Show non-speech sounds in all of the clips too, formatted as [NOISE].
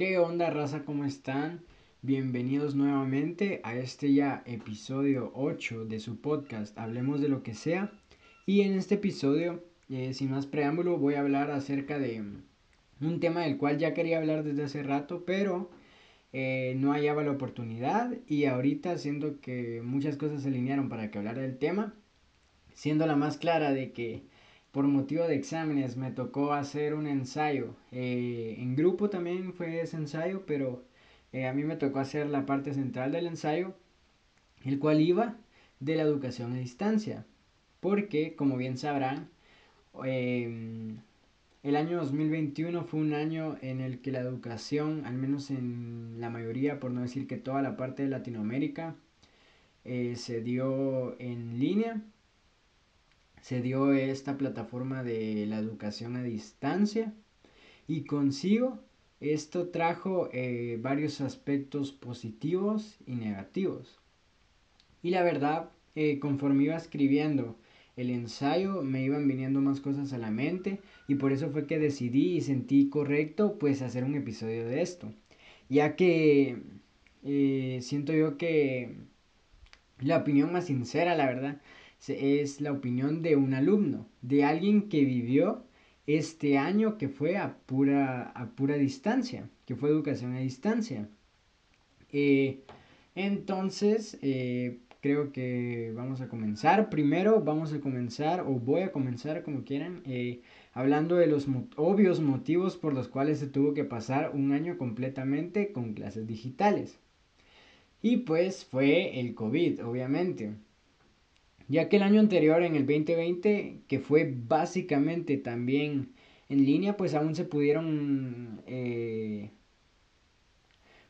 ¿Qué onda raza? ¿Cómo están? Bienvenidos nuevamente a este ya episodio 8 de su podcast Hablemos de lo que sea. Y en este episodio, eh, sin más preámbulo, voy a hablar acerca de un tema del cual ya quería hablar desde hace rato, pero eh, no hallaba la oportunidad y ahorita siento que muchas cosas se alinearon para que hablara del tema, siendo la más clara de que por motivo de exámenes me tocó hacer un ensayo. Eh, en grupo también fue ese ensayo, pero eh, a mí me tocó hacer la parte central del ensayo, el cual iba de la educación a distancia. Porque, como bien sabrán, em, el año 2021 fue un año en el que la educación, al menos en la mayoría, por no decir que toda la parte de Latinoamérica, eh, se dio en línea se dio esta plataforma de la educación a distancia y consigo esto trajo eh, varios aspectos positivos y negativos. Y la verdad, eh, conforme iba escribiendo el ensayo, me iban viniendo más cosas a la mente y por eso fue que decidí y sentí correcto pues hacer un episodio de esto. Ya que eh, siento yo que la opinión más sincera, la verdad, es la opinión de un alumno, de alguien que vivió este año que fue a pura, a pura distancia, que fue educación a distancia. Eh, entonces, eh, creo que vamos a comenzar. Primero vamos a comenzar, o voy a comenzar como quieran, eh, hablando de los obvios motivos por los cuales se tuvo que pasar un año completamente con clases digitales. Y pues fue el COVID, obviamente ya que el año anterior, en el 2020, que fue básicamente también en línea, pues aún se pudieron, eh,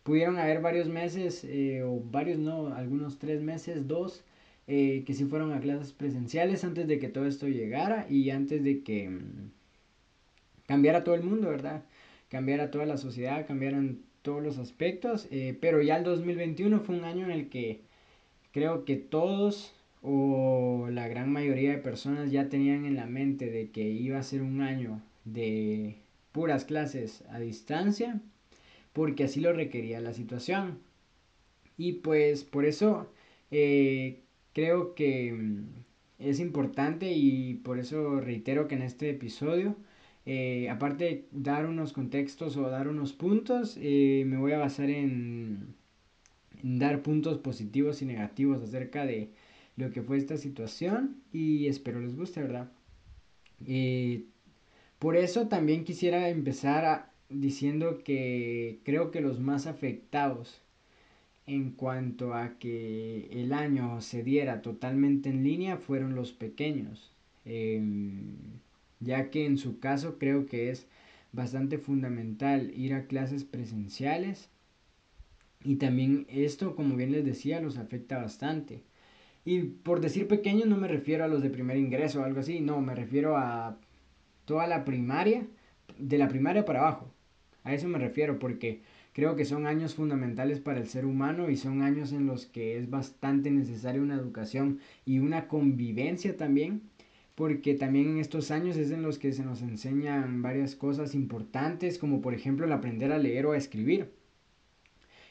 pudieron haber varios meses, eh, o varios no, algunos tres meses, dos, eh, que sí fueron a clases presenciales antes de que todo esto llegara y antes de que mm, cambiara todo el mundo, ¿verdad? Cambiara toda la sociedad, cambiaran todos los aspectos, pero ya el 2021 fue un año en el que creo que todos o la gran mayoría de personas ya tenían en la mente de que iba a ser un año de puras clases a distancia porque así lo requería la situación. Y pues por eso eh, creo que mm, es importante y por eso reitero que en este episodio eh, aparte de dar unos contextos o dar unos puntos eh, me voy a basar en dar puntos positivos y negativos acerca de lo que fue esta situación y espero les guste, ¿verdad? Eh, por eso también quisiera empezar diciendo que creo que los más afectados en cuanto a que el año se diera totalmente en línea fueron los pequeños, em, ya que en su caso creo que es bastante fundamental ir a clases presenciales y también esto, como bien les decía, los afecta bastante. Y por decir pequeños no me refiero a los de primer ingreso o algo así, no, me refiero a toda la primaria, de la primaria para abajo. A eso me refiero porque creo que son años fundamentales para el ser humano y son años en los que es bastante necesaria una educación y una convivencia también, porque también en estos años es en los que se nos enseñan varias cosas importantes, como por ejemplo el aprender a leer o a escribir.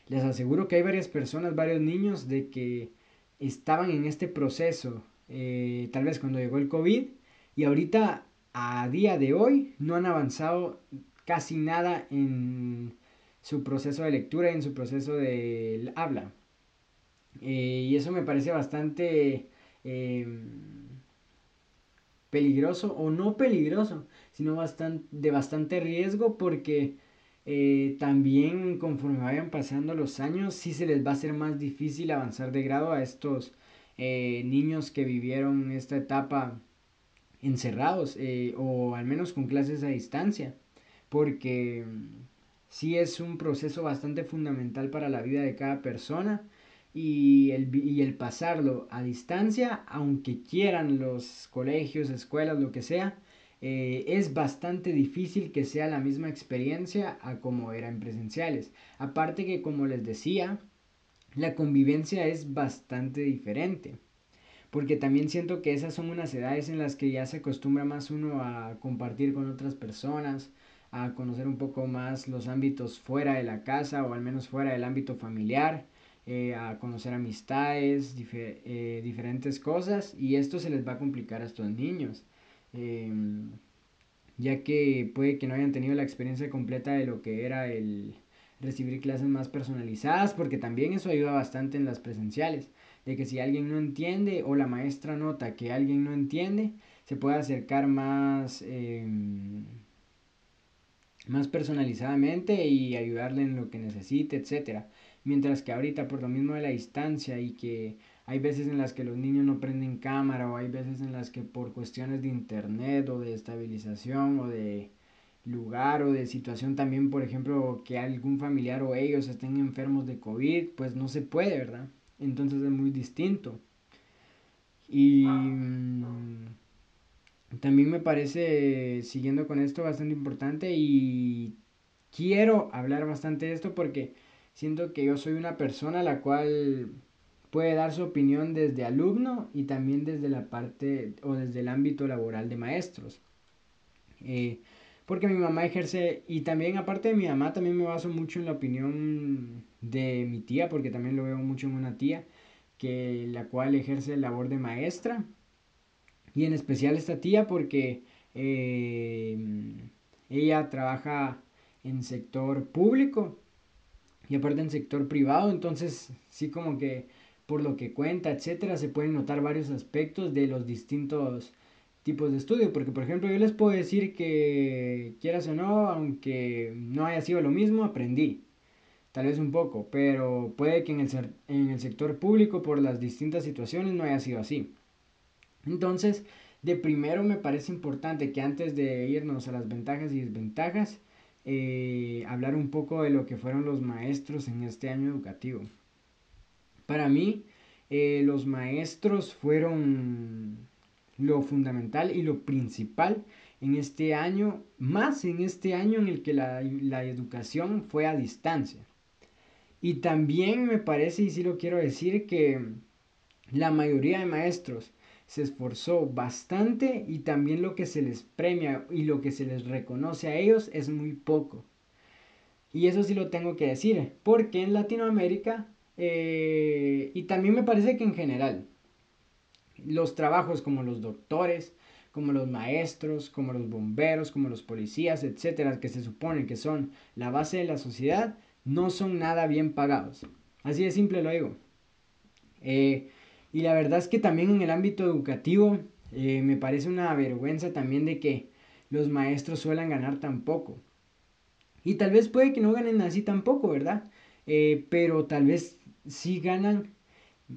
Les aseguro que hay varias personas, varios niños de que estaban en este proceso, eh, tal vez cuando llegó el COVID, y ahorita a día de hoy no han avanzado casi nada en su proceso de lectura y en su proceso de habla. Eh, y eso me parece bastante em, peligroso, o no peligroso, sino bastante, de bastante riesgo porque eh, también conforme vayan pasando los años, sí se les va a hacer más difícil avanzar de grado a estos eh, niños que vivieron esta etapa encerrados eh, o al menos con clases a distancia, porque sí es un proceso bastante fundamental para la vida de cada persona y el, y el pasarlo a distancia, aunque quieran los colegios, escuelas, lo que sea, eh, es bastante difícil que sea la misma experiencia a como era en presenciales. Aparte que, como les decía, la convivencia es bastante diferente. Porque también siento que esas son unas edades en las que ya se acostumbra más uno a compartir con otras personas, a conocer un poco más los ámbitos fuera de la casa o al menos fuera del ámbito familiar, eh, a conocer amistades, eh, diferentes cosas y esto se les va a complicar a estos niños. Em, ya que puede que no hayan tenido la experiencia completa de lo que era el recibir clases más personalizadas, porque también eso ayuda bastante en las presenciales, de que si alguien no entiende o la maestra nota que alguien no entiende, se puede acercar más, em, más personalizadamente y ayudarle en lo que necesite, etc. Mientras que ahorita por lo mismo de la distancia y que hay veces en las que los niños no prenden cámara o hay veces en las que por cuestiones de internet o de estabilización o de lugar o de situación también, por ejemplo, que algún familiar o ellos estén enfermos de COVID, pues no se puede, ¿verdad? Entonces es muy distinto. Y mm, también me parece, siguiendo con esto, bastante importante y quiero hablar bastante de esto porque siento que yo soy una persona la cual puede dar su opinión desde alumno y también desde la parte o desde el ámbito laboral de maestros. Eh, porque mi mamá ejerce, y también aparte de mi mamá, también me baso mucho en la opinión de mi tía, porque también lo veo mucho en una tía, que la cual ejerce labor de maestra, y en especial esta tía porque eh, ella trabaja en sector público y aparte en sector privado, entonces sí como que por lo que cuenta, etcétera, se pueden notar varios aspectos de los distintos tipos de estudio, porque por ejemplo yo les puedo decir que quieras o no, aunque no haya sido lo mismo, aprendí, tal vez un poco, pero puede que en el, en el sector público por las distintas situaciones no haya sido así. Entonces, de primero me parece importante que antes de irnos a las ventajas y desventajas, eh, hablar un poco de lo que fueron los maestros en este año educativo. Para mí, eh, los maestros fueron lo fundamental y lo principal en este año, más en este año en el que la, la educación fue a distancia. Y también me parece, y sí lo quiero decir, que la mayoría de maestros se esforzó bastante y también lo que se les premia y lo que se les reconoce a ellos es muy poco. Y eso sí lo tengo que decir, porque en Latinoamérica eh, y también me parece que en general, los trabajos como los doctores, como los maestros, como los bomberos, como los policías, etcétera, que se supone que son la base de la sociedad, no son nada bien pagados. Así de simple lo digo. Eh, y la verdad es que también en el ámbito educativo eh, me parece una vergüenza también de que los maestros suelen ganar tan poco. Y tal vez puede que no ganen así tampoco, ¿verdad? pero tal vez sí ganan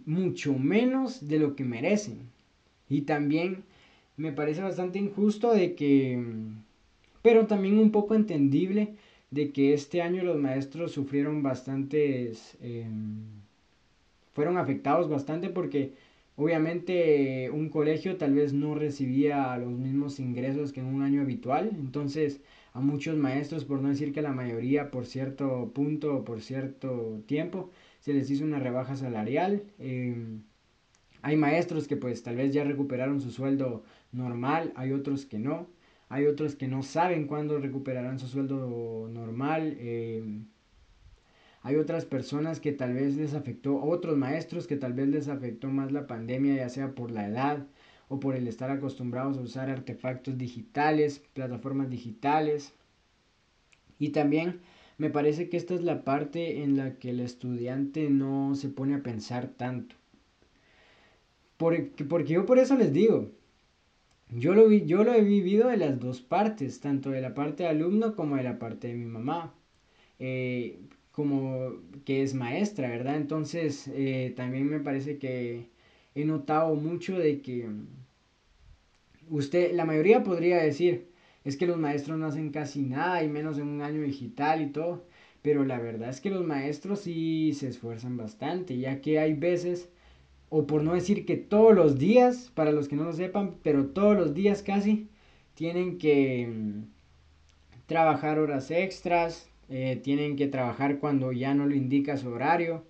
mucho menos de lo que merecen. Y también me parece bastante injusto de que, pero también un poco entendible, de que este año los maestros sufrieron bastantes, em, fueron afectados bastante porque obviamente un colegio tal vez no recibía los mismos ingresos que en un año habitual. Entonces a muchos maestros, por no decir que la mayoría por cierto punto o por cierto tiempo, se les hizo una rebaja salarial. Em, hay maestros que pues tal vez ya recuperaron su sueldo normal, hay otros que no. Hay otros que no saben cuándo recuperarán su sueldo normal. Em, hay otras personas que tal vez les afectó, otros maestros que tal vez les afectó más la pandemia, ya sea por la edad o por el estar acostumbrados a usar artefactos digitales, plataformas digitales. Y también me parece que esta es la parte en la que el estudiante no se pone a pensar tanto. Porque, porque yo por eso les digo, yo lo, vi, yo lo he vivido de las dos partes, tanto de la parte de alumno como de la parte de mi mamá, eh, como que es maestra, ¿verdad? Entonces eh, también me parece que he notado mucho de que usted, la mayoría podría decir, es que los maestros no hacen casi nada y menos en un año digital y todo. Pero la verdad es que los maestros sí se esfuerzan bastante, ya que hay veces, o por no decir que todos los días, para los que no lo sepan, pero todos los días casi, tienen que mm, trabajar horas extras, eh, tienen que trabajar cuando ya no lo indica su horario,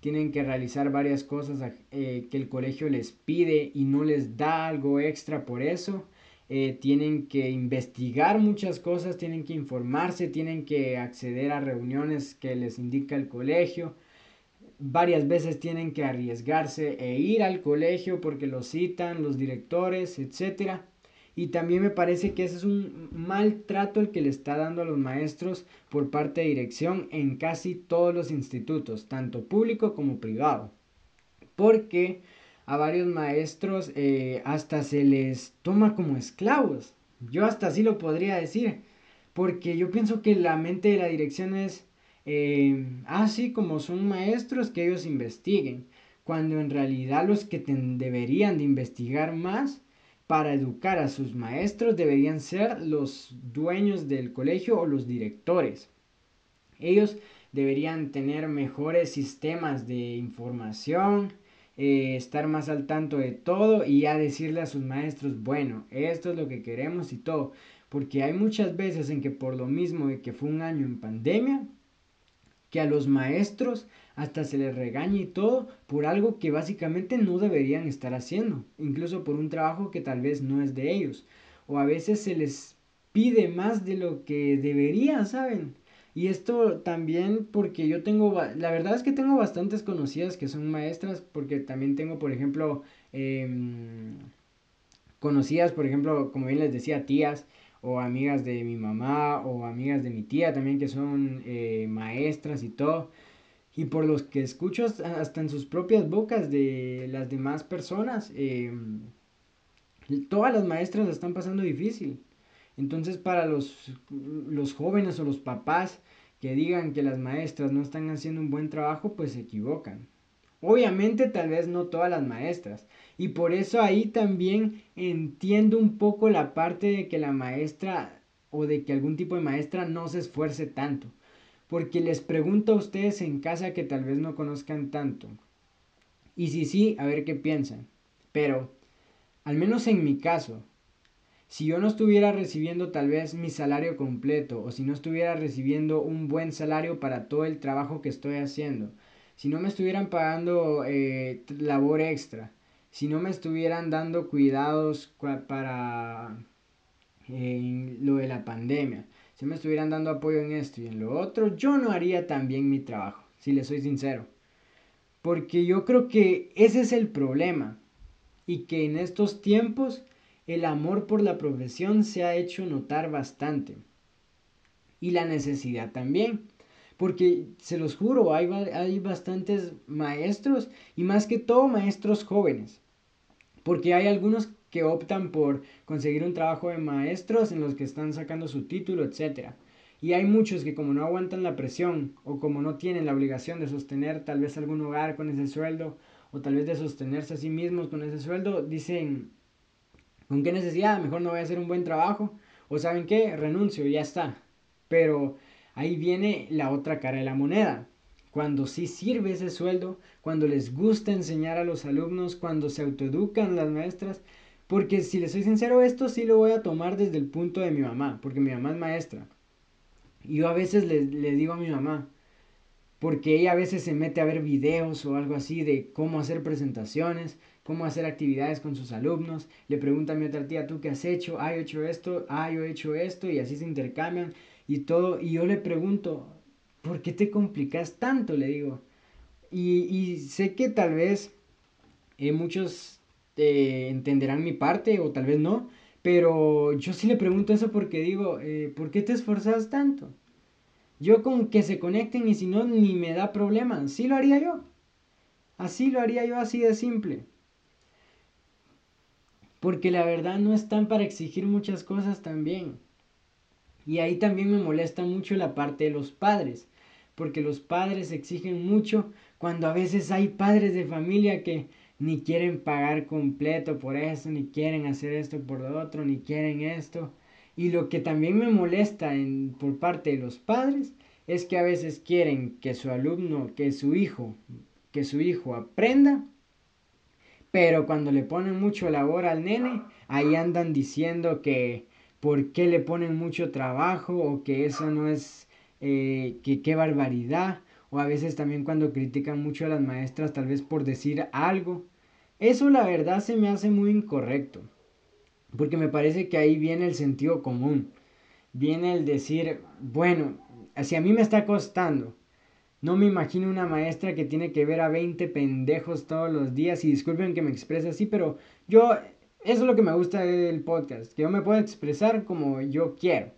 tienen que realizar varias cosas eh, que el colegio les pide y no les da algo extra por eso. eh, tienen que investigar muchas cosas, tienen que informarse, tienen que acceder a reuniones que les indica el colegio. Varias veces tienen que arriesgarse e ir al colegio porque lo citan los directores, etc. Y también me parece que ese es un maltrato el que le está dando a los maestros por parte de dirección en casi todos los institutos, tanto público como privado. Porque a varios maestros eh, hasta se les toma como esclavos. Yo hasta así lo podría decir. Porque yo pienso que la mente de la dirección es eh, así como son maestros que ellos investiguen. Cuando en realidad los que deberían de investigar más para educar a sus maestros deberían ser los dueños del colegio o los directores. Ellos deberían tener mejores sistemas de información, eh, estar más al tanto de todo y ya decirle a sus maestros, bueno, esto es lo que queremos y todo. Porque hay muchas veces en que por lo mismo de que fue un año en pandemia, que a los maestros hasta se les regaña y todo por algo que básicamente no deberían estar haciendo, incluso por un trabajo que tal vez no es de ellos. O a veces se les pide más de lo que debería, ¿saben? Y esto también porque yo tengo, la verdad es que tengo bastantes conocidas que son maestras, porque también tengo, por ejemplo, em, conocidas, por ejemplo, como bien les decía, tías o amigas de mi mamá o amigas de mi tía también que son eh, maestras y todo. Y por los que escucho hasta en sus propias bocas de las demás personas, em, todas las maestras están pasando difícil. Entonces para los, los jóvenes o los papás que digan que las maestras no están haciendo un buen trabajo, pues se equivocan. Obviamente tal vez no todas las maestras. Y por eso ahí también entiendo un poco la parte de que la maestra o de que algún tipo de maestra no se esfuerce tanto. Porque les pregunto a ustedes en casa que tal vez no conozcan tanto. Y si sí, a ver qué piensan. Pero, al menos en mi caso, si yo no estuviera recibiendo tal vez mi salario completo o si no estuviera recibiendo un buen salario para todo el trabajo que estoy haciendo, si no me estuvieran pagando eh, labor extra, si no me estuvieran dando cuidados para eh, lo de la pandemia, si me estuvieran dando apoyo en esto y en lo otro, yo no haría tan bien mi trabajo, si le soy sincero. Porque yo creo que ese es el problema y que en estos tiempos el amor por la profesión se ha hecho notar bastante. Y la necesidad también. Porque se los juro, hay, hay bastantes maestros y más que todo maestros jóvenes. Porque hay algunos que optan por conseguir un trabajo de maestros en los que están sacando su título, etc. Y hay muchos que como no aguantan la presión o como no tienen la obligación de sostener tal vez algún hogar con ese sueldo o tal vez de sostenerse a sí mismos con ese sueldo, dicen, ¿Con qué necesidad? Mejor no voy a hacer un buen trabajo. O saben qué, renuncio ya está. Pero ahí viene la otra cara de la moneda. Cuando sí sirve ese sueldo, cuando les gusta enseñar a los alumnos, cuando se autoeducan las maestras. Porque si les soy sincero, esto sí lo voy a tomar desde el punto de mi mamá, porque mi mamá es maestra. Y yo a veces le, le digo a mi mamá, porque ella a veces se mete a ver videos o algo así de cómo hacer presentaciones, cómo hacer actividades con sus alumnos. Le pregunta a mi otra tía, ¿tú qué has hecho? Ah, yo he hecho esto, ah, yo he hecho esto, y así se intercambian y todo. Y yo le pregunto, ¿por qué te complicas tanto? Le digo. Y, sé que tal vez eh, muchos eh, entenderán mi parte o tal vez no, pero yo sí le pregunto eso porque digo, eh, ¿por qué te esforzas tanto? Yo con que se conecten y si no, ni me da problema. Sí lo haría yo. Así lo haría yo así de simple porque la verdad no están para exigir muchas cosas también. Y ahí también me molesta mucho la parte de los padres, porque los padres exigen mucho cuando a veces hay padres de familia que ni quieren pagar completo por eso, ni quieren hacer esto por lo otro, ni quieren esto. Y lo que también me molesta en, por parte de los padres es que a veces quieren que su alumno, que su hijo, que su hijo aprenda, pero cuando le ponen mucho labor al nene, ahí andan diciendo que por qué le ponen mucho trabajo o que eso no es, eh, que qué barbaridad. O a veces también cuando critican mucho a las maestras tal vez por decir algo. Eso la verdad se me hace muy incorrecto. Porque me parece que ahí viene el sentido común. Viene el decir, bueno, si a mí me está costando, no me imagino una maestra que tiene que ver a 20 pendejos todos los días. Y disculpen que me exprese así, pero yo, eso es lo que me gusta del podcast, que yo me puedo expresar como yo quiero.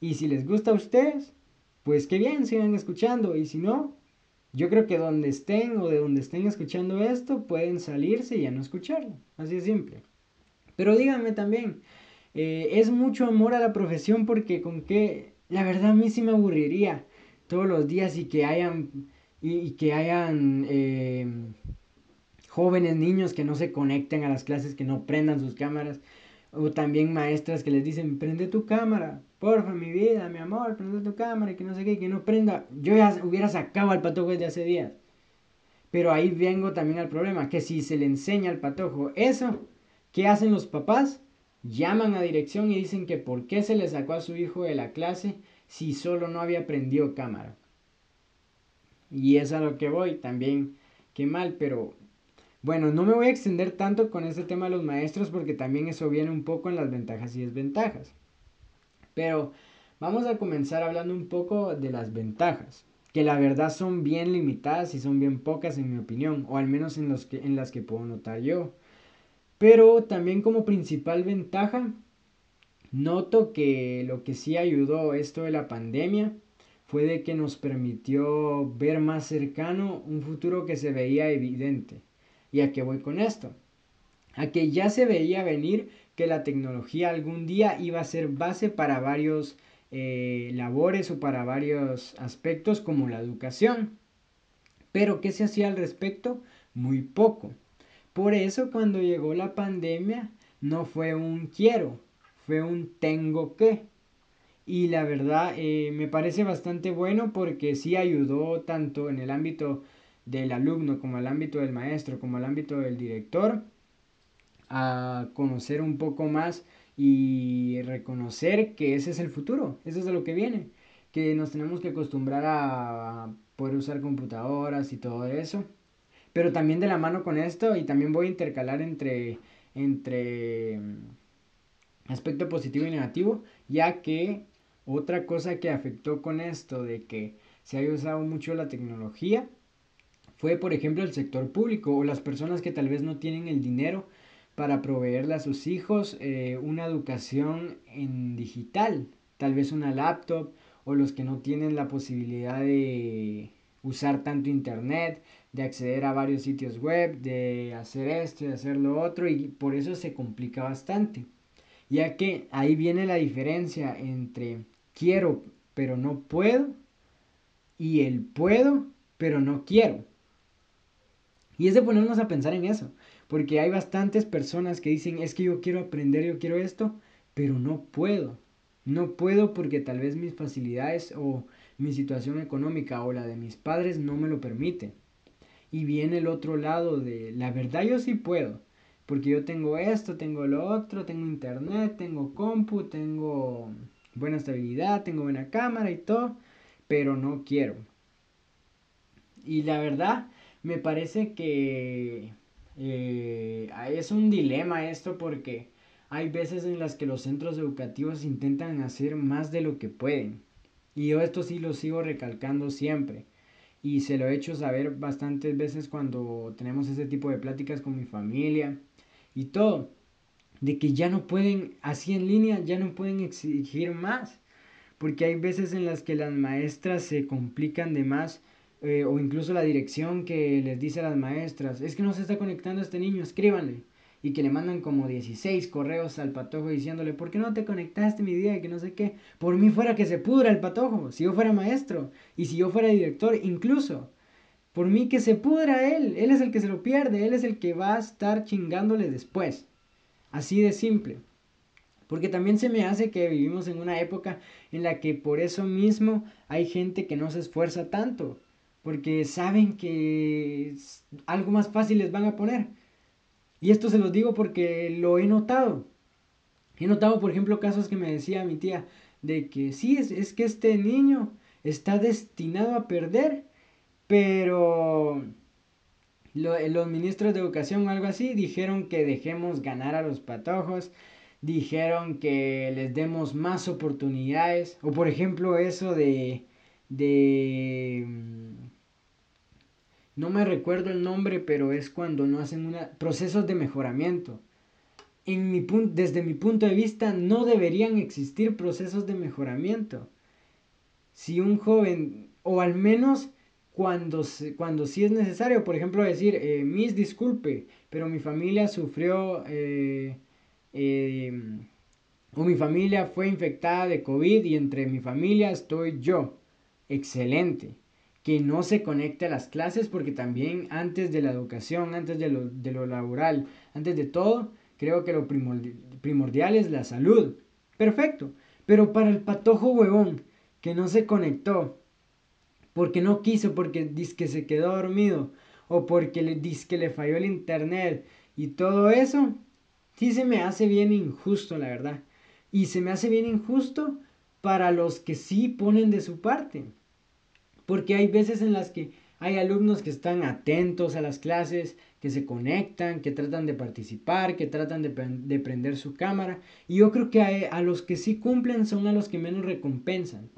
Y si les gusta a ustedes, pues qué bien, sigan escuchando. Y si no, yo creo que donde estén o de donde estén escuchando esto, pueden salirse y ya no escucharlo. Así de simple. Pero díganme también, eh, es mucho amor a la profesión porque con qué, la verdad a mí sí me aburriría todos los días y que hayan, y, que hayan eh, jóvenes, niños que no se conecten a las clases, que no prendan sus cámaras. O también maestras que les dicen, prende tu cámara, porfa, mi vida, mi amor, prende tu cámara y que no sé qué, que no prenda. Yo ya hubiera sacado al patojo desde hace días. Pero ahí vengo también al problema, que si se le enseña al patojo eso, ¿qué hacen los papás? Llaman a dirección y dicen que por qué se le sacó a su hijo de la clase si solo no había prendido cámara. Y es a lo que voy, también, qué mal, pero bueno, no me voy a extender tanto con este tema de los maestros porque también eso viene un poco en las ventajas y desventajas. Pero vamos a comenzar hablando un poco de las ventajas, que la verdad son bien limitadas y son bien pocas en mi opinión, o al menos en, los que, en las que puedo notar yo. Pero también como principal ventaja, noto que lo que sí ayudó esto de la pandemia fue de que nos permitió ver más cercano un futuro que se veía evidente. ¿Y a qué voy con esto? A que ya se veía venir que la tecnología algún día iba a ser base para varios eh, labores o para varios aspectos como la educación. Pero ¿qué se hacía al respecto? Muy poco. Por eso cuando llegó la pandemia no fue un quiero, fue un tengo que. Y la verdad eh, me parece bastante bueno porque sí ayudó tanto en el ámbito del alumno, como al ámbito del maestro, como al ámbito del director, a conocer un poco más y reconocer que ese es el futuro, eso es lo que viene, que nos tenemos que acostumbrar a poder usar computadoras y todo eso. Pero también de la mano con esto, y también voy a intercalar entre, entre mm, aspecto positivo y negativo, ya que otra cosa que afectó con esto de que se haya usado mucho la tecnología fue, por ejemplo, el sector público o las personas que tal vez no tienen el dinero para proveerle a sus hijos eh, una educación en digital, tal vez una laptop o los que no tienen la posibilidad de usar tanto internet, de acceder a varios sitios web, de hacer esto y hacer lo otro y por eso se complica bastante. Ya que ahí viene la diferencia entre quiero pero no puedo y el puedo pero no quiero. Y es de ponernos a pensar en eso, porque hay bastantes personas que dicen, es que yo quiero aprender, yo quiero esto, pero no puedo. No puedo porque tal vez mis facilidades o mi situación económica o la de mis padres no me lo permite. Y viene el otro lado de, la verdad yo sí puedo, porque yo tengo esto, tengo lo otro, tengo internet, tengo compu, tengo buena estabilidad, tengo buena cámara y todo, pero no quiero. Y la verdad, me parece que eh, es un dilema esto porque hay veces en las que los centros educativos intentan hacer más de lo que pueden. Y yo esto sí lo sigo recalcando siempre. Y se lo he hecho saber bastantes veces cuando tenemos ese tipo de pláticas con mi familia y todo. De que ya no pueden, así en línea, ya no pueden exigir más. Porque hay veces en las que las maestras se complican de más eh, o incluso la dirección que les dice a las maestras, es que no se está conectando este niño, escríbanle. Y que le mandan como 16 correos al patojo diciéndole, ¿por qué no te conectaste mi día? Y que no sé qué. Por mí fuera que se pudra el patojo, si yo fuera maestro y si yo fuera director, incluso. Por mí que se pudra él, él es el que se lo pierde, él es el que va a estar chingándole después. Así de simple. Porque también se me hace que vivimos en una época en la que por eso mismo hay gente que no se esfuerza tanto porque saben que algo más fácil les van a poner. Y esto se los digo porque lo he notado. He notado, por ejemplo, casos que me decía mi tía, de que sí, es, es que este niño está destinado a perder, pero los ministros de educación o algo así dijeron que dejemos ganar a los patojos, dijeron que les demos más oportunidades. O por ejemplo eso de... de no me recuerdo el nombre, pero es cuando no hacen una, procesos de mejoramiento. En mi desde mi punto de vista, no deberían existir procesos de mejoramiento. Si un joven, o al menos cuando, cuando sí es necesario, por ejemplo, decir, eh, mis disculpe, pero mi familia sufrió, eh, eh, o mi familia fue infectada de COVID y entre mi familia estoy yo. Excelente que no se conecte a las clases porque también antes de la educación, antes de lo, de lo laboral, antes de todo, creo que lo primordial es la salud. Perfecto. Pero para el patojo huevón que no se conectó, porque no quiso, porque dice que se quedó dormido, o porque le dice que le falló el internet y todo eso, sí se me hace bien injusto, la verdad. Y se me hace bien injusto para los que sí ponen de su parte. Porque hay veces en las que hay alumnos que están atentos a las clases, que se conectan, que tratan de participar, que tratan de, prender su cámara. Y yo creo que a, los que sí cumplen son a los que menos recompensan.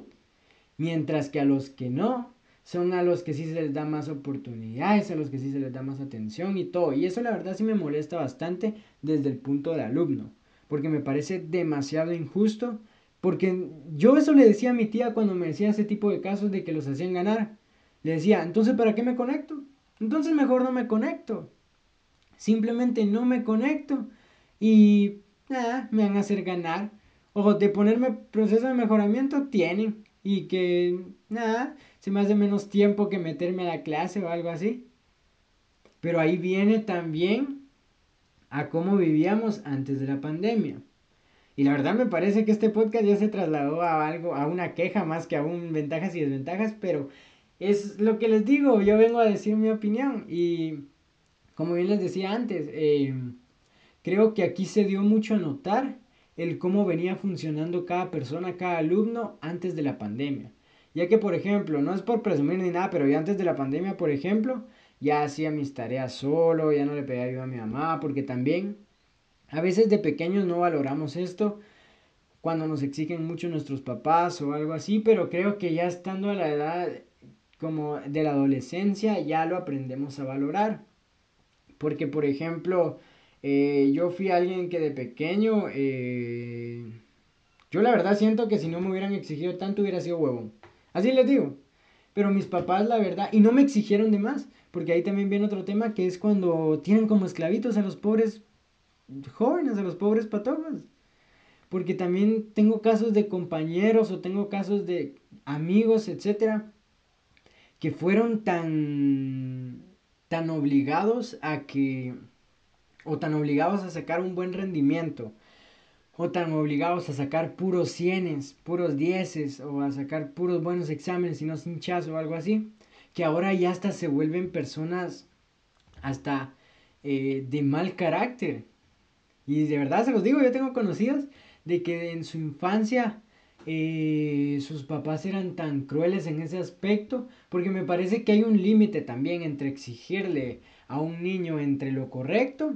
Mientras que a los que no, son a los que sí se les da más oportunidades, a los que sí se les da más atención y todo. Y eso la verdad sí me molesta bastante desde el punto de alumno. Porque me parece demasiado injusto porque yo eso le decía a mi tía cuando me decía ese tipo de casos de que los hacían ganar. Le decía, entonces ¿para qué me conecto? Entonces mejor no me conecto. Simplemente no me conecto y nada, me van a hacer ganar. O de ponerme proceso de mejoramiento tienen. Y que nada, se me hace menos tiempo que meterme a la clase o algo así. Pero ahí viene también a cómo vivíamos antes de la pandemia. Y la verdad me parece que este podcast ya se trasladó a algo, a una queja más que a un ventajas y desventajas, pero es lo que les digo, yo vengo a decir mi opinión y como bien les decía antes, eh, creo que aquí se dio mucho a notar el cómo venía funcionando cada persona, cada alumno antes de la pandemia. Ya que, por ejemplo, no es por presumir ni nada, pero ya antes de la pandemia, por ejemplo, ya hacía mis tareas solo, ya no le pedía ayuda a mi mamá, porque también a veces de pequeños no valoramos esto cuando nos exigen mucho nuestros papás o algo así, pero creo que ya estando a la edad como de la adolescencia ya lo aprendemos a valorar. Porque, por ejemplo, eh, yo fui alguien que de pequeño, eh, yo la verdad siento que si no me hubieran exigido tanto hubiera sido huevón. Así les digo. Pero mis papás, la verdad, y no me exigieron de más, porque ahí también viene otro tema que es cuando tienen como esclavitos a los pobres jóvenes, a los pobres patojos. Porque también tengo casos de compañeros o tengo casos de amigos, etcétera, que fueron tan, tan obligados a que, o tan obligados a sacar un buen rendimiento, o tan obligados a sacar puros cienes, puros dieces, o a sacar puros buenos exámenes y no sin o algo así, que ahora ya hasta se vuelven personas hasta eh, de mal carácter, y de verdad se los digo, yo tengo conocidos de que en su infancia eh, sus papás eran tan crueles en ese aspecto, porque me parece que hay un límite también entre exigirle a un niño entre lo correcto,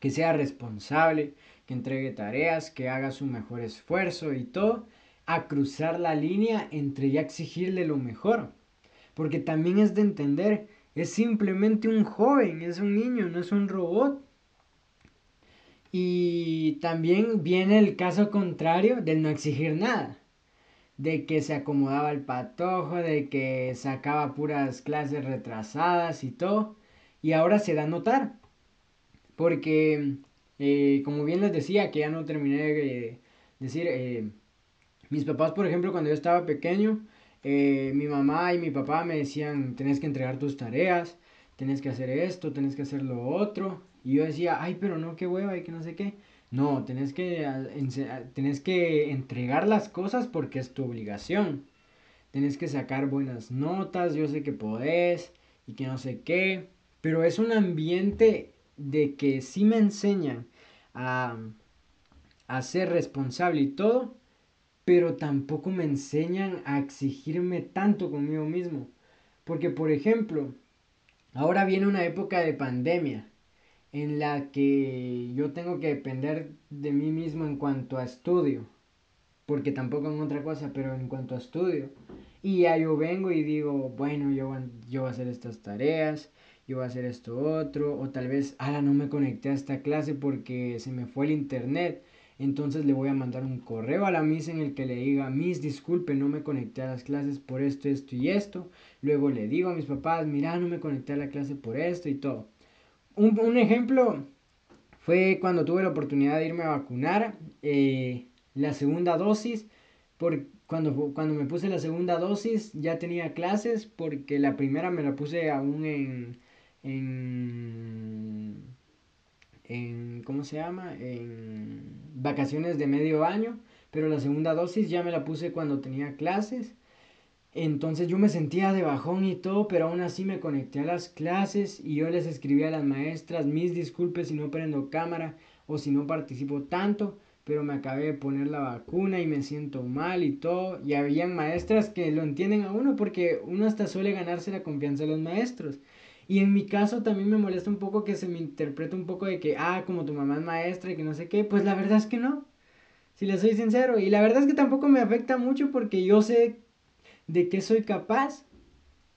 que sea responsable, que entregue tareas, que haga su mejor esfuerzo y todo, a cruzar la línea entre ya exigirle lo mejor. Porque también es de entender, es simplemente un joven, es un niño, no es un robot. Y también viene el caso contrario del no exigir nada. De que se acomodaba el patojo, de que sacaba puras clases retrasadas y todo. Y ahora se da a notar. Porque, eh, como bien les decía, que ya no terminé de decir, eh, mis papás, por ejemplo, cuando yo estaba pequeño, eh, mi mamá y mi papá me decían, tenés que entregar tus tareas, tenés que hacer esto, tenés que hacer lo otro. Y yo decía, ay, pero no, qué hueva y que no sé qué. No, tenés que, tenés que entregar las cosas porque es tu obligación. Tenés que sacar buenas notas, yo sé que podés y que no sé qué. Pero es un ambiente de que sí me enseñan a, a ser responsable y todo, pero tampoco me enseñan a exigirme tanto conmigo mismo. Porque, por ejemplo, ahora viene una época de pandemia en la que yo tengo que depender de mí mismo en cuanto a estudio, porque tampoco en otra cosa, pero en cuanto a estudio. Y ya yo vengo y digo, bueno, yo, yo voy a hacer estas tareas, yo voy a hacer esto otro, o tal vez, ahora no me conecté a esta clase porque se me fue el internet. Entonces le voy a mandar un correo a la Miss en el que le diga, Miss, disculpe, no me conecté a las clases por esto, esto y esto. Luego le digo a mis papás, mira, no me conecté a la clase por esto y todo. Un, ejemplo fue cuando tuve la oportunidad de irme a vacunar eh, la segunda dosis. Por, cuando, cuando me puse la segunda dosis ya tenía clases porque la primera me la puse aún en, en en, ¿cómo se llama? En vacaciones de medio año, pero la segunda dosis ya me la puse cuando tenía clases. Entonces yo me sentía de bajón y todo, pero aún así me conecté a las clases y yo les escribí a las maestras, mis disculpes si no prendo cámara o si no participo tanto, pero me acabé de poner la vacuna y me siento mal y todo. Y habían maestras que lo entienden a uno porque uno hasta suele ganarse la confianza de los maestros. Y en mi caso también me molesta un poco que se me interprete un poco de que, ah, como tu mamá es maestra y que no sé qué, pues la verdad es que no. Si le soy sincero. Y la verdad es que tampoco me afecta mucho porque yo sé de qué soy capaz.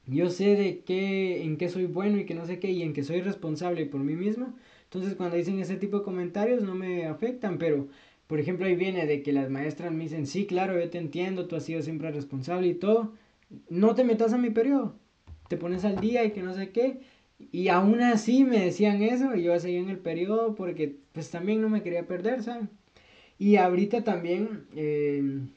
Yo sé de qué, en qué soy bueno y que no sé qué, y en que soy responsable por mí mismo. Entonces cuando dicen ese tipo de comentarios no me afectan, pero por ejemplo ahí viene de que las maestras me dicen, sí, claro, yo te entiendo, tú has sido siempre responsable y todo. No te metas a mi periodo te pones al día y que no sé qué. Y aún así me decían eso y yo seguía en el periodo porque pues también no me quería perder, ¿saben? Y ahorita también, em,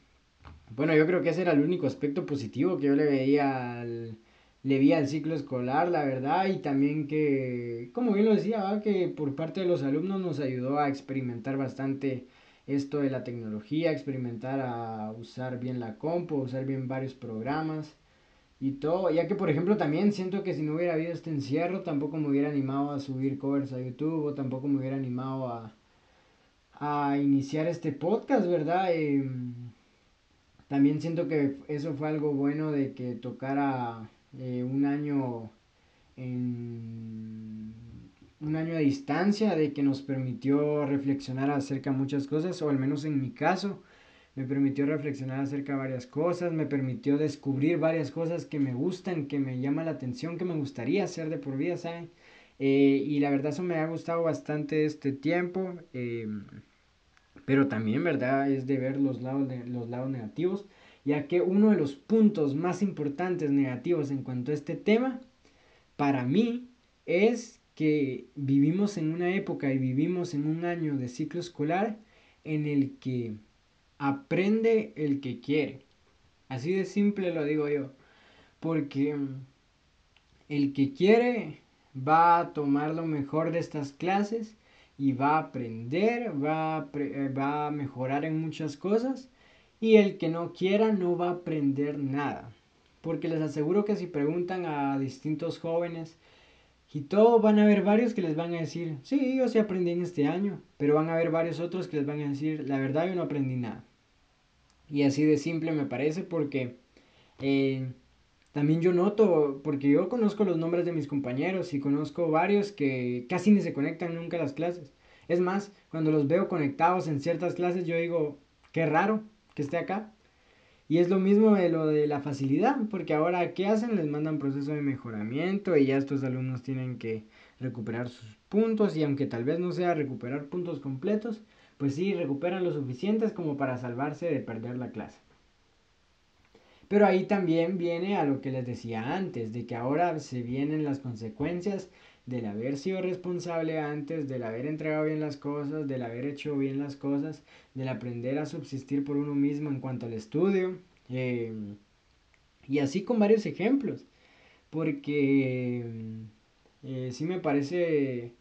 bueno, yo creo que ese era el único aspecto positivo que yo le veía al, le vi al ciclo escolar, la verdad, y también que, como bien lo decía, que por parte de los alumnos nos ayudó a experimentar bastante esto de la tecnología, experimentar a usar bien la compu, usar bien varios programas y todo, ya que por ejemplo también siento que si no hubiera habido este encierro tampoco me hubiera animado a subir covers a YouTube o tampoco me hubiera animado a, a iniciar este podcast, ¿verdad? Em, también siento que eso fue algo bueno de que tocara eh, un año en un año de distancia, de que nos permitió reflexionar acerca de muchas cosas, o al menos en mi caso, me permitió reflexionar acerca de varias cosas, me permitió descubrir varias cosas que me gustan, que me llaman la atención, que me gustaría hacer de por vida, ¿saben? Eh, y la verdad eso me ha gustado bastante este tiempo, em, pero también, ¿verdad? Es de ver los lados, de, los lados negativos, ya que uno de los puntos más importantes negativos en cuanto a este tema, para mí, es que vivimos en una época y vivimos en un año de ciclo escolar en el que aprende el que quiere. Así de simple lo digo yo. Porque mm, el que quiere va a tomar lo mejor de estas clases y va a aprender, va a, eh, va a mejorar en muchas cosas. Y el que no quiera no va a aprender nada. Porque les aseguro que si preguntan a distintos jóvenes y todo, van a haber varios que les van a decir, sí, yo sí aprendí en este año, pero van a haber varios otros que les van a decir, la verdad yo no aprendí nada. Y así de simple me parece porque eh, también yo noto, porque yo conozco los nombres de mis compañeros y conozco varios que casi ni se conectan nunca a las clases. Es más, cuando los veo conectados en ciertas clases, yo digo, qué raro que esté acá. Y es lo mismo de lo de la facilidad, porque ahora, ¿qué hacen? Les mandan proceso de mejoramiento y ya estos alumnos tienen que recuperar sus puntos y aunque tal vez no sea recuperar puntos completos, pues sí, recuperan lo suficientes como para salvarse de perder la clase. Pero ahí también viene a lo que les decía antes, de que ahora se vienen las consecuencias del haber sido responsable antes, del haber entregado bien las cosas, del haber hecho bien las cosas, del aprender a subsistir por uno mismo en cuanto al estudio. Eh, y así con varios ejemplos, porque eh, sí me parece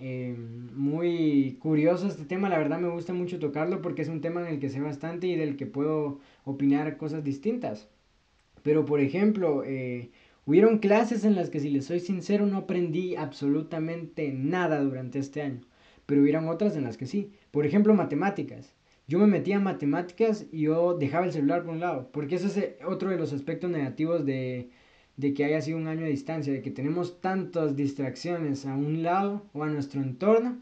eh, muy curioso este tema, la verdad me gusta mucho tocarlo porque es un tema en el que sé bastante y del que puedo opinar cosas distintas. Pero por ejemplo, eh, hubieron clases en las que si les soy sincero no aprendí absolutamente nada durante este año, pero hubieron otras en las que sí. Por ejemplo, matemáticas. Yo me metía en matemáticas y yo dejaba el celular por un lado, porque ese es otro de los aspectos negativos de, de que haya sido un año a distancia, de que tenemos tantas distracciones a un lado o a nuestro entorno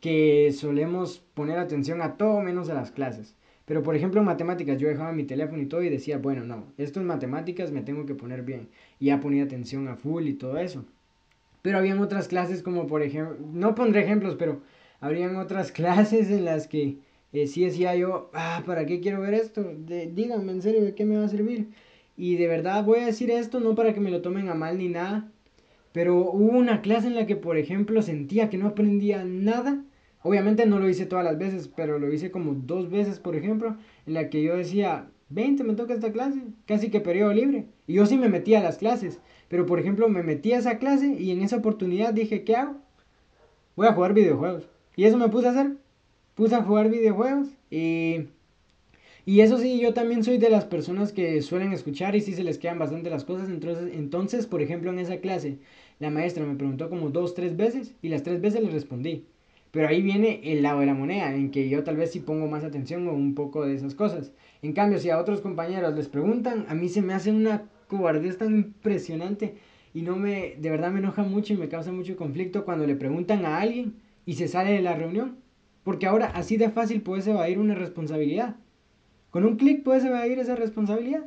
que solemos poner atención a todo menos a las clases. Pero por ejemplo en matemáticas yo dejaba mi teléfono y todo y decía, bueno, no, esto es matemáticas me tengo que poner bien. Y ya ponía atención a full y todo eso. Pero habían otras clases como por ejemplo, no pondré ejemplos, pero habrían otras [LAUGHS] clases en las que eh, sí decía yo, ah, ¿para qué quiero ver esto? díganme en serio, ¿de qué me va a servir? Y de verdad voy a decir esto no para que me lo tomen a mal ni nada, pero hubo una clase en la que, por ejemplo, sentía que no aprendía nada. Obviamente no lo hice todas las veces, pero lo hice como dos veces, por ejemplo, en la que yo decía, 20 me toca esta clase, casi que periodo libre. Y yo sí me metía a las clases, pero por ejemplo me metí a esa clase y en esa oportunidad dije, ¿qué hago? Voy a jugar videojuegos. Y eso me puse a hacer. Puse a jugar videojuegos y... Y eso sí, yo también soy de las personas que suelen escuchar y sí se les quedan bastante las cosas. Entonces, entonces, por ejemplo, en esa clase, la maestra me preguntó como dos, tres veces y las tres veces le respondí. Pero ahí viene el lado de la moneda, en que yo tal vez sí pongo más atención o un poco de esas cosas. En cambio, si a otros compañeros les preguntan, a mí se me hace una cobardía tan impresionante y no me, de verdad me enoja mucho y me causa mucho conflicto cuando le preguntan a alguien y se sale de la reunión. Porque ahora así de fácil puedes evadir una responsabilidad. Con un clic puedes evadir esa responsabilidad.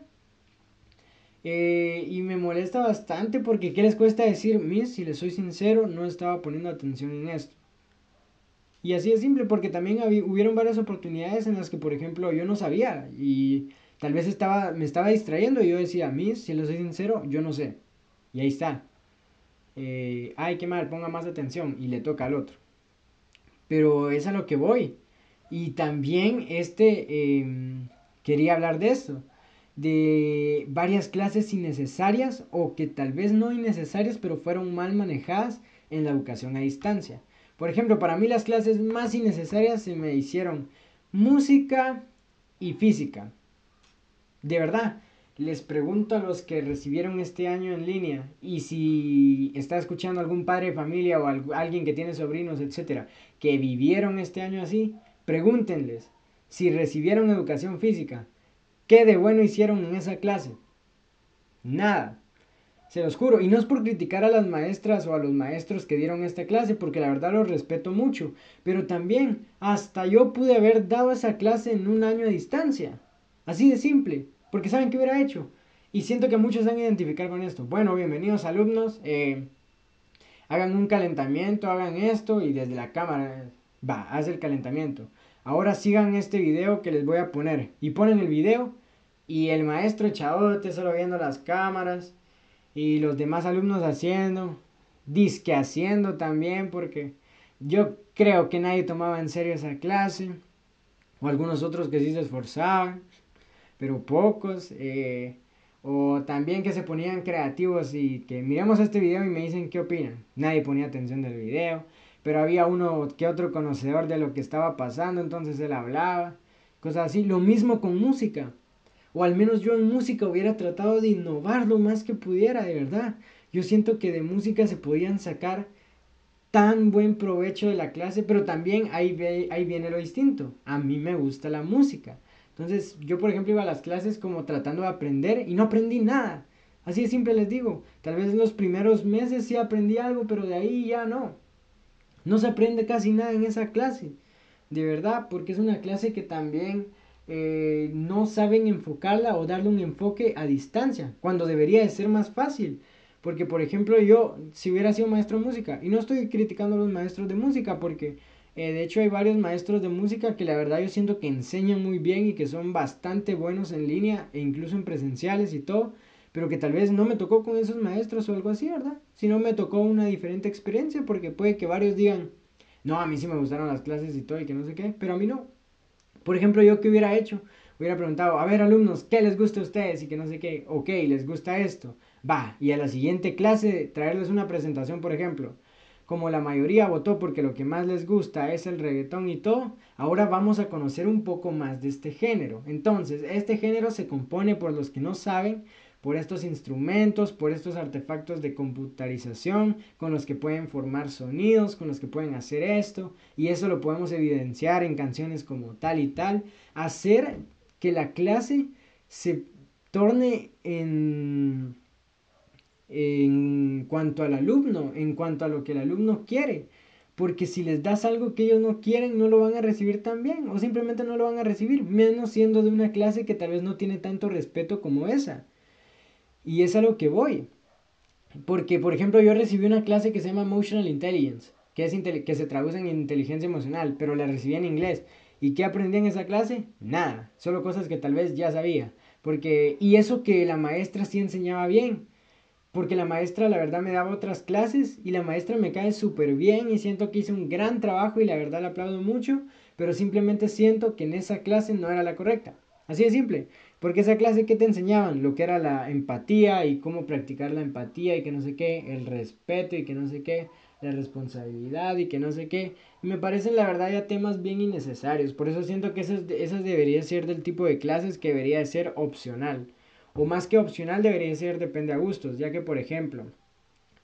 Eh, y me molesta bastante porque ¿qué les cuesta decir? Miss, si les soy sincero, no estaba poniendo atención en esto. Y así es simple, porque también hubieron varias oportunidades en las que, por ejemplo, yo no sabía y tal vez estaba, me estaba distrayendo y yo decía, Miss, si les soy sincero, yo no sé. Y ahí está. Eh, ay, qué mal, ponga más atención y le toca al otro. Pero es a lo que voy. Y también este, em, quería hablar de esto, de varias clases innecesarias o que tal vez no innecesarias, pero fueron mal manejadas en la educación a distancia. Por ejemplo, para mí las clases más innecesarias se me hicieron música y física. De verdad, les pregunto a los que recibieron este año en línea y si está escuchando algún padre de familia o alguien que tiene sobrinos, etcétera, que vivieron este año así, pregúntenles si recibieron educación física, ¿qué de bueno hicieron en esa clase? Nada. Se los juro, y no es por criticar a las maestras o a los maestros que dieron esta clase, porque la verdad los respeto mucho, pero también hasta yo pude haber dado esa clase en un año a distancia. Así de simple, porque saben qué hubiera hecho. Y siento que muchos van a identificar con esto. Bueno, bienvenidos alumnos, eh, hagan un calentamiento, hagan esto y desde la cámara, va, haz el calentamiento. Ahora sigan este video que les voy a poner. Y ponen el video y el maestro chabote solo viendo las cámaras y los demás alumnos haciendo, disque haciendo también, porque yo creo que nadie tomaba en serio esa clase, o algunos otros que sí se esforzaban, pero pocos, eh, o también que se ponían creativos y que miremos este video y me dicen qué opinan. Nadie ponía atención del video, pero había uno que otro conocedor de lo que estaba pasando, entonces él hablaba, cosas así. Lo mismo con música o al menos yo en música hubiera tratado de innovar lo más que pudiera, de verdad. Yo siento que de música se podían sacar tan buen provecho de la clase, pero también ahí, ahí viene lo distinto. A mí me gusta la música. Entonces yo, por ejemplo, iba a las clases como tratando de aprender y no aprendí nada. Así de simple les digo. Tal vez en los primeros meses sí aprendí algo, pero de ahí ya no. No se aprende casi nada en esa clase. De verdad, porque es una clase que también eh, no saben enfocarla o darle un enfoque a distancia, cuando debería de ser más fácil. Porque, por ejemplo, yo, si hubiera sido maestro de música, y no estoy criticando a los maestros de música, porque eh, de hecho hay varios maestros de música que la verdad yo siento que enseñan muy bien y que son bastante buenos en línea e incluso en presenciales y todo, pero que tal vez no me tocó con esos maestros o algo así, ¿verdad? Si no me tocó una diferente experiencia, porque puede que varios digan, no, a mí sí me gustaron las clases y todo y que no sé qué, pero a mí no. Por ejemplo, yo qué hubiera hecho? Hubiera preguntado, a ver alumnos, ¿qué les gusta a ustedes? Y que no sé qué, ok, les gusta esto. Va, y a la siguiente clase traerles una presentación, por ejemplo. Como la mayoría votó porque lo que más les gusta es el reggaetón y todo, ahora vamos a conocer un poco más de este género. Entonces, este género se compone por los que no saben por estos instrumentos, por estos artefactos de computarización con los que pueden formar sonidos, con los que pueden hacer esto, y eso lo podemos evidenciar en canciones como tal y tal, hacer que la clase se torne en en cuanto al alumno, en cuanto a lo que el alumno quiere. Porque si les das algo que ellos no quieren, no lo van a recibir tan bien. O simplemente no lo van a recibir. Menos siendo de una clase que tal vez no tiene tanto respeto como esa. Y es a lo que voy. Porque, por ejemplo, yo recibí una clase que se llama Emotional Intelligence. Que, es que se traduce en inteligencia emocional. Pero la recibí en inglés. ¿Y qué aprendí en esa clase? Nada. Solo cosas que tal vez ya sabía. Porque, y eso que la maestra sí enseñaba bien porque la maestra la verdad me daba otras clases y la maestra me cae súper bien y siento que hice un gran trabajo y la verdad le aplaudo mucho, pero simplemente siento que en esa clase no era la correcta. Así de simple, porque esa clase que te enseñaban, lo que era la empatía y cómo practicar la empatía y que no sé qué, el respeto y que no sé qué, la responsabilidad y que no sé qué, me parecen la verdad ya temas bien innecesarios, por eso siento que esas, esas deberían ser del tipo de clases que debería ser opcional. O más que opcional debería ser depende a gustos, ya que por ejemplo,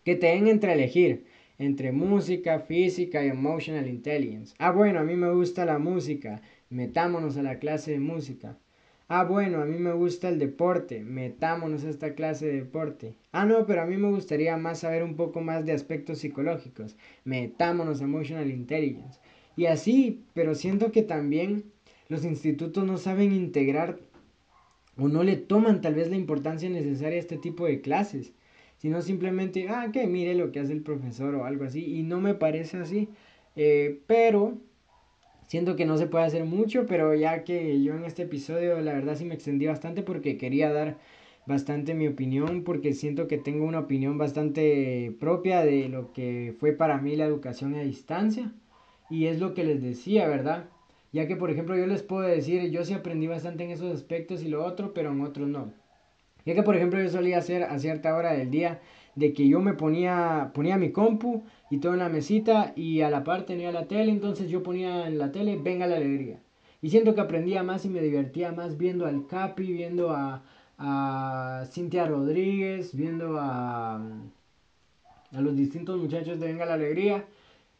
que te den entre elegir entre música, física y emotional intelligence. Ah, bueno, a mí me gusta la música, metámonos a la clase de música. Ah, bueno, a mí me gusta el deporte, metámonos a esta clase de deporte. Ah, no, pero a mí me gustaría más saber un poco más de aspectos psicológicos, metámonos a emotional intelligence. Y así, pero siento que también los institutos no saben integrar o no le toman tal vez la importancia necesaria a este tipo de clases, sino simplemente, ah, que mire lo que hace el profesor o algo así, y no me parece así, eh, pero siento que no se puede hacer mucho, pero ya que yo en este episodio la verdad sí me extendí bastante porque quería dar bastante mi opinión, porque siento que tengo una opinión bastante propia de lo que fue para mí la educación a distancia, y es lo que les decía, ¿verdad? Ya que, por ejemplo, yo les puedo decir, yo sí aprendí bastante en esos aspectos y lo otro, pero en otros no. Ya que, por ejemplo, yo solía hacer a cierta hora del día de que yo me ponía, ponía mi compu y todo en la mesita y a la par tenía la tele, entonces yo ponía en la tele Venga la Alegría. Y siento que aprendía más y me divertía más viendo al Capi, viendo a, a Cintia Rodríguez, viendo a, a los distintos muchachos de Venga la Alegría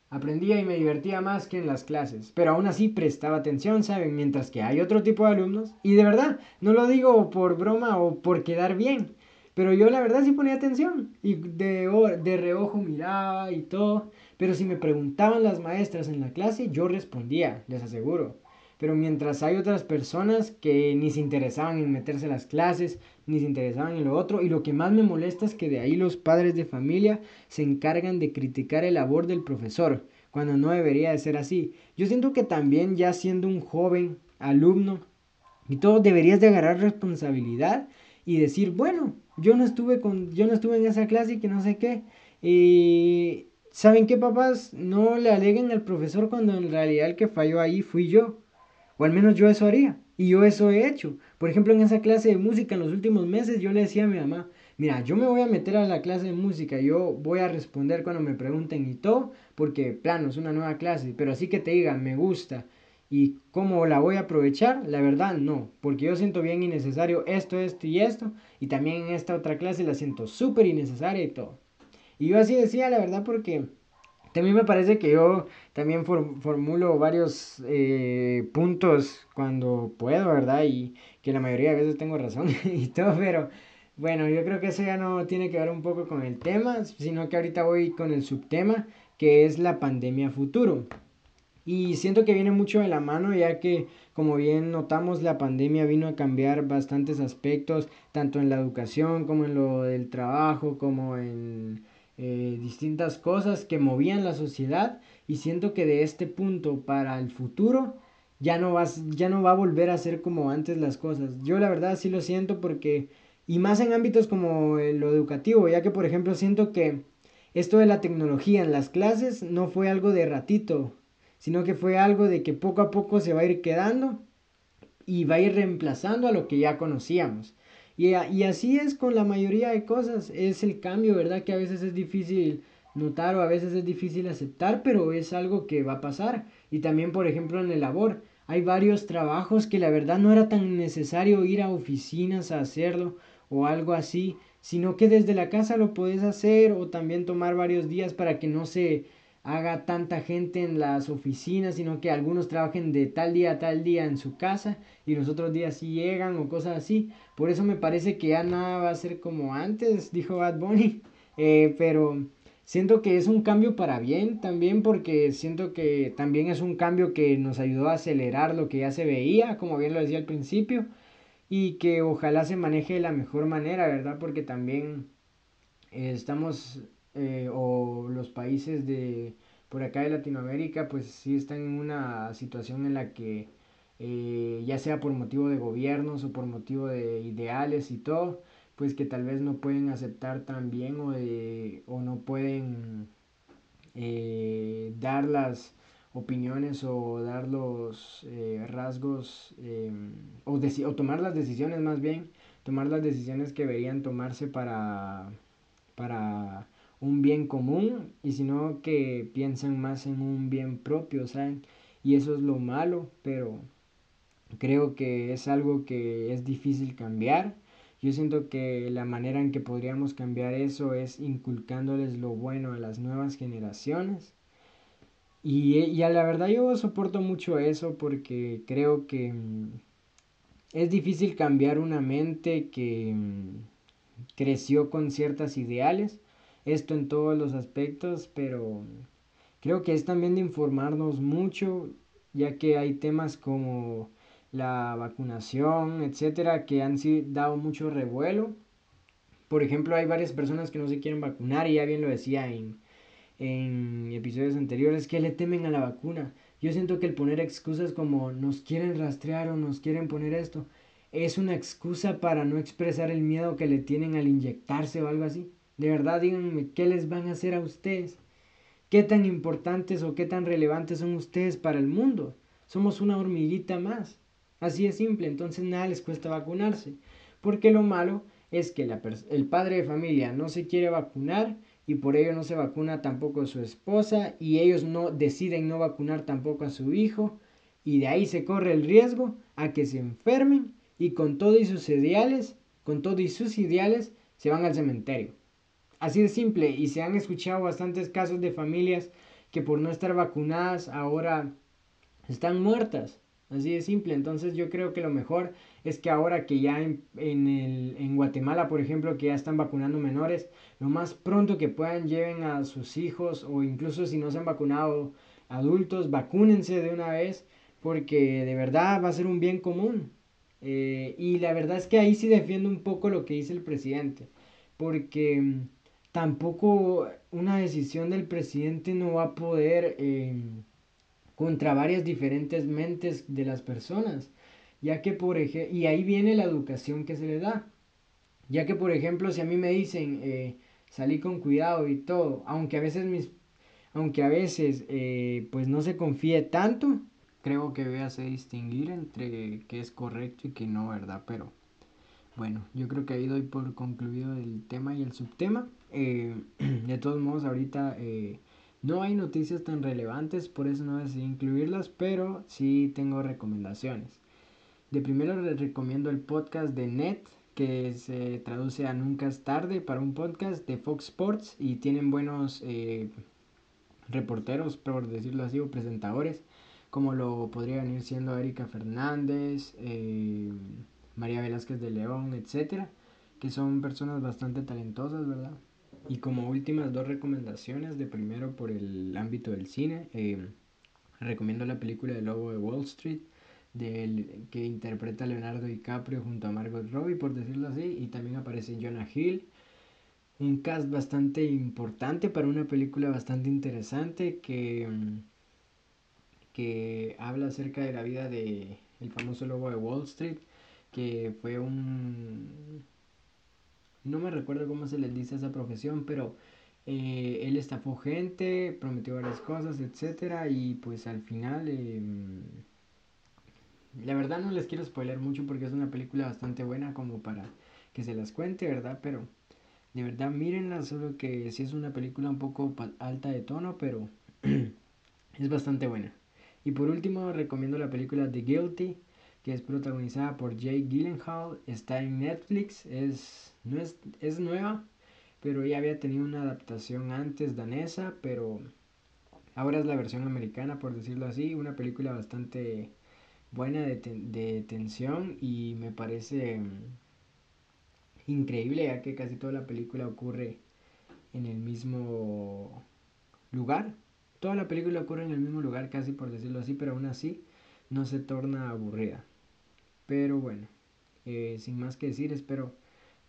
Aprendía y me divertía más que en las clases, pero aún así prestaba atención, ¿saben? Mientras que hay otro tipo de alumnos, y de verdad, no lo digo por broma o por quedar bien, pero yo la verdad sí ponía atención y de, de reojo miraba y todo, pero si me preguntaban las maestras en la clase, yo respondía, les aseguro. Pero mientras hay otras personas que ni se interesaban en meterse a las clases, ni se interesaban en lo otro, y lo que más me molesta es que de ahí los padres de familia se encargan de criticar el labor del profesor, cuando no debería de ser así. Yo siento que también ya siendo un joven alumno y todo deberías de agarrar responsabilidad y decir, bueno, yo no estuve con yo no estuve en esa clase y que no sé qué. Y ¿saben qué, papás? No le aleguen al profesor cuando en realidad el que falló ahí fui yo. O al menos yo eso haría. Y yo eso he hecho. Por ejemplo, en esa clase de música en los últimos meses yo le decía a mi mamá, mira, yo me voy a meter a la clase de música, yo voy a responder cuando me pregunten y todo, porque plano, es una nueva clase, pero así que te digan, me gusta y cómo la voy a aprovechar, la verdad no, porque yo siento bien innecesario esto, esto y esto, y también en esta otra clase la siento súper innecesaria y todo. Y yo así decía, la verdad, porque mí me parece que yo también formulo varios eh, puntos cuando puedo, ¿verdad? Y que la mayoría de veces tengo razón [LAUGHS] y todo, pero bueno, yo creo que eso ya no tiene que ver un poco con el tema, sino que ahorita voy con el subtema, que es la pandemia futuro. Y siento que viene mucho de la mano, ya que, como bien notamos, la pandemia vino a cambiar bastantes aspectos, tanto en la educación como en lo del trabajo, como en eh, distintas cosas que movían la sociedad y siento que de este punto para el futuro ya no, vas, ya no va a volver a ser como antes las cosas. Yo la verdad sí lo siento porque, y más en ámbitos como lo educativo, ya que por ejemplo siento que esto de la tecnología en las clases no fue algo de ratito, sino que fue algo de que poco a poco se va a ir quedando y va a ir reemplazando a lo que ya conocíamos. Y, y así es con la mayoría de cosas, es el cambio, ¿verdad? Que a veces es difícil notar o a veces es difícil aceptar, pero es algo que va a pasar. Y también, por ejemplo, en el labor, hay varios trabajos que la verdad no era tan necesario ir a oficinas a hacerlo o algo así, sino que desde la casa lo puedes hacer o también tomar varios días para que no se haga tanta gente en las oficinas, sino que algunos trabajen de tal día a tal día en su casa y los otros días sí llegan o cosas así. Por eso me parece que ya nada va a ser como antes, dijo Bad Bunny. [LAUGHS] Eh, pero siento que es un cambio para bien también porque siento que también es un cambio que nos ayudó a acelerar lo que ya se veía, como bien lo decía al principio, y que ojalá se maneje de la mejor manera, ¿verdad? Porque también eh, estamos eh, o los países de por acá de Latinoamérica pues sí están en una situación en la que eh, ya sea por motivo de gobiernos o por motivo de ideales y todo pues que tal vez no pueden aceptar tan bien o, o no pueden eh, dar las opiniones o dar los rasgos o, o tomar las decisiones más bien tomar las decisiones que deberían tomarse para para un bien común y sino que piensan más en un bien propio, ¿saben? Y eso es lo malo, pero creo que es algo que es difícil cambiar. Yo siento que la manera en que podríamos cambiar eso es inculcándoles lo bueno a las nuevas generaciones. Y, y a la verdad yo soporto mucho eso porque creo que mm, es difícil cambiar una mente que mm, creció con ciertas ideales esto en todos los aspectos, pero creo que es también de informarnos mucho, ya que hay temas como la vacunación, etcétera, que han dado mucho revuelo. Por ejemplo, hay varias personas que no se quieren vacunar, y ya bien lo decía en, en episodios anteriores, que le temen a la vacuna. Yo siento que el poner excusas como nos quieren rastrear o nos quieren poner esto, es una excusa para no expresar el miedo que le tienen al inyectarse o algo así. De verdad, díganme, ¿qué les van a hacer a ustedes? ¿Qué tan importantes o qué tan relevantes son ustedes para el mundo? Somos una hormiguita más. Así es simple, entonces nada les cuesta vacunarse. Porque lo malo es que el padre de familia no se quiere vacunar y por ello no se vacuna tampoco su esposa y ellos no deciden no vacunar tampoco a su hijo y de ahí se corre el riesgo a que se enfermen y con todo y sus ideales, con todo y sus ideales se van al cementerio. Así de simple, y se han escuchado bastantes casos de familias que por no estar vacunadas ahora están muertas. Así de simple. Entonces yo creo que lo mejor es que ahora que ya en, el, en Guatemala, por ejemplo, que ya están vacunando menores, lo más pronto que puedan lleven a sus hijos o incluso si no se han vacunado adultos, vacúnense de una vez porque de verdad va a ser un bien común. Eh, y la verdad es que ahí sí defiendo un poco lo que dice el presidente. Porque tampoco una decisión del presidente no va a poder eh, contra varias diferentes mentes de las personas, ya que por ejemplo, y ahí viene la educación que se le da, ya que por ejemplo si a mí me dicen eh, salí con cuidado y todo, aunque a veces mis, aunque a veces eh, pues no se confíe tanto, creo que voy a hacer distinguir entre qué es correcto y qué no, ¿verdad? Pero bueno, yo creo que ahí doy por concluido el tema y el subtema. Eh, [CLEARS THROAT] de todos modos, ahorita eh, no hay noticias tan relevantes, por eso no decidí incluirlas, pero sí tengo recomendaciones. De primero les recomiendo el podcast de Net, que se traduce a Nunca es tarde para un podcast de Fox Sports y tienen buenos eh, reporteros, por decirlo así, o presentadores, como lo podría venir siendo Erika Fernández, María Velázquez de León, etcétera, que son personas bastante talentosas, ¿verdad? Y como últimas dos recomendaciones, de primero por el ámbito del cine, eh, recomiendo la película El Lobo de Wall Street, del, que interpreta Leonardo DiCaprio junto a Margot Robbie, por decirlo así, y también aparece Jonah Hill. Un cast bastante importante para una película bastante interesante que, que habla acerca de la vida de famoso lobo de Wall Street, que fue un no me recuerdo cómo se les dice esa profesión, pero eh, él estafó gente, prometió varias cosas, etcétera, y pues al final, em, la verdad no les quiero spoiler mucho porque es una película bastante buena como para que se las cuente, ¿verdad? Pero de verdad mírenla, solo que sí es una película un poco alta de tono, pero [CLEARS THROAT] es bastante buena. Y por último recomiendo la película The Guilty, que es protagonizada por Jake Gyllenhaal, está en Netflix, es, no es, es nueva, pero ya había tenido una adaptación antes danesa, pero Ahora es la versión americana, por decirlo así, una película bastante buena de, de tensión y me parece mm, increíble ya que casi toda la película ocurre en el mismo lugar. Toda la película ocurre en el mismo lugar, casi por decirlo así, pero aún así no se torna aburrida. Pero bueno, eh, sin más que decir, espero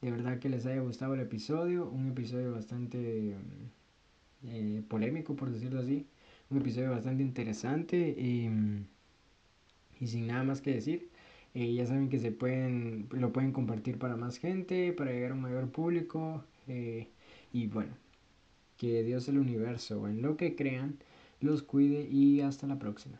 de verdad que les haya gustado el episodio. Un episodio bastante mm, eh, polémico, por decirlo así. Un episodio bastante interesante. Y, y sin nada más que decir, eh, ya saben que se pueden, lo pueden compartir para más gente, para llegar a un mayor público. y bueno, que Dios el universo, en lo que crean, los cuide y hasta la próxima.